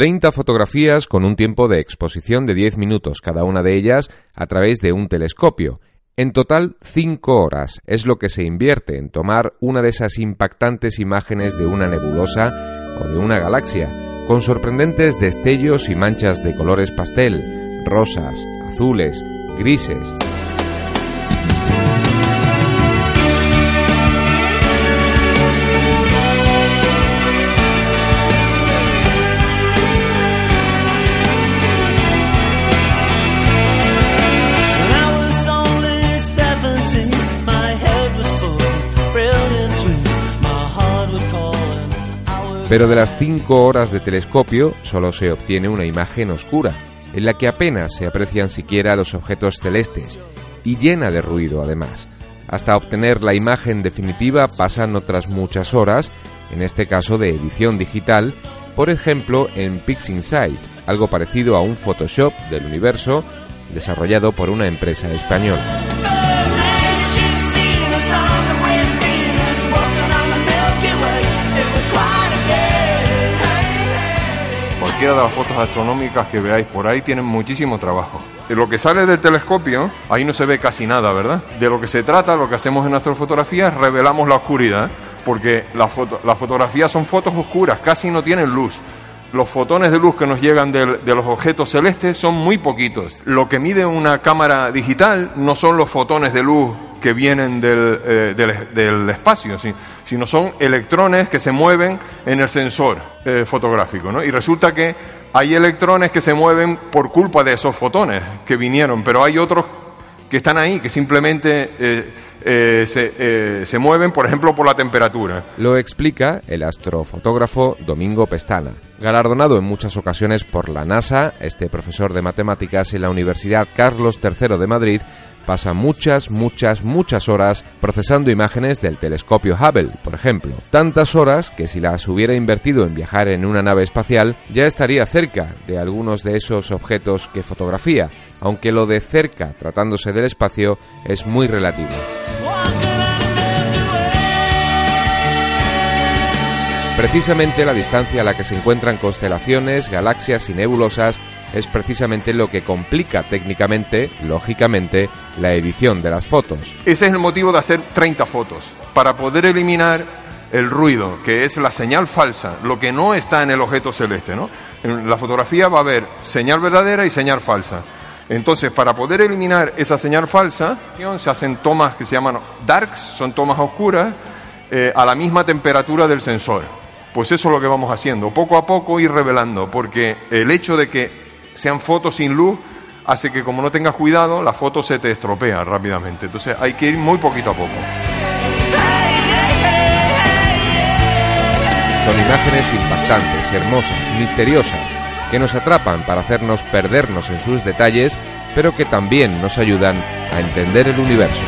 30 fotografías con un tiempo de exposición de 10 minutos cada una de ellas a través de un telescopio. En total, 5 horas es lo que se invierte en tomar una de esas impactantes imágenes de una nebulosa o de una galaxia, con sorprendentes destellos y manchas de colores pastel, rosas, azules, grises. Pero de las 5 horas de telescopio solo se obtiene una imagen oscura, en la que apenas se aprecian siquiera los objetos celestes, y llena de ruido además. Hasta obtener la imagen definitiva pasan otras muchas horas, en este caso de edición digital, por ejemplo en PixInsight, algo parecido a un Photoshop del universo desarrollado por una empresa española. Cualquiera de las fotos astronómicas que veáis por ahí tienen muchísimo trabajo. De lo que sale del telescopio, ahí no se ve casi nada, ¿verdad? De lo que se trata, lo que hacemos en nuestras fotografías, revelamos la oscuridad, porque las fotografías son fotos oscuras, casi no tienen luz. Los fotones de luz que nos llegan de, los objetos celestes son muy poquitos. Lo que mide una cámara digital no son los fotones de luz que vienen del, eh, del, espacio, sino son electrones que se mueven en el sensor eh, fotográfico. ¿no? Y resulta que hay electrones que se mueven por culpa de esos fotones que vinieron, pero hay otros que están ahí, que simplemente eh, se, se mueven, por ejemplo, por la temperatura. Lo explica el astrofotógrafo Domingo Pestana. Galardonado en muchas ocasiones por la NASA, este profesor de matemáticas en la Universidad Carlos III de Madrid pasa muchas, muchas, muchas horas procesando imágenes del telescopio Hubble, por ejemplo. Tantas horas que si las hubiera invertido en viajar en una nave espacial, ya estaría cerca de algunos de esos objetos que fotografía, aunque lo de cerca, tratándose del espacio, es muy relativo. Precisamente la distancia a la que se encuentran constelaciones, galaxias y nebulosas es precisamente lo que complica técnicamente, lógicamente, la edición de las fotos. Ese es el motivo de hacer 30 fotos, para poder eliminar el ruido, que es la señal falsa, lo que no está en el objeto celeste. ¿no? En la fotografía va a haber señal verdadera y señal falsa. Entonces, para poder eliminar esa señal falsa, se hacen tomas que se llaman darks, son tomas oscuras, eh, a la misma temperatura del sensor. Pues eso es lo que vamos haciendo, poco a poco ir revelando, porque el hecho de que sean fotos sin luz hace que como no tengas cuidado, la foto se te estropea rápidamente. Entonces hay que ir muy poquito a poco. Son imágenes impactantes, hermosas, misteriosas, que nos atrapan para hacernos perdernos en sus detalles, pero que también nos ayudan a entender el universo.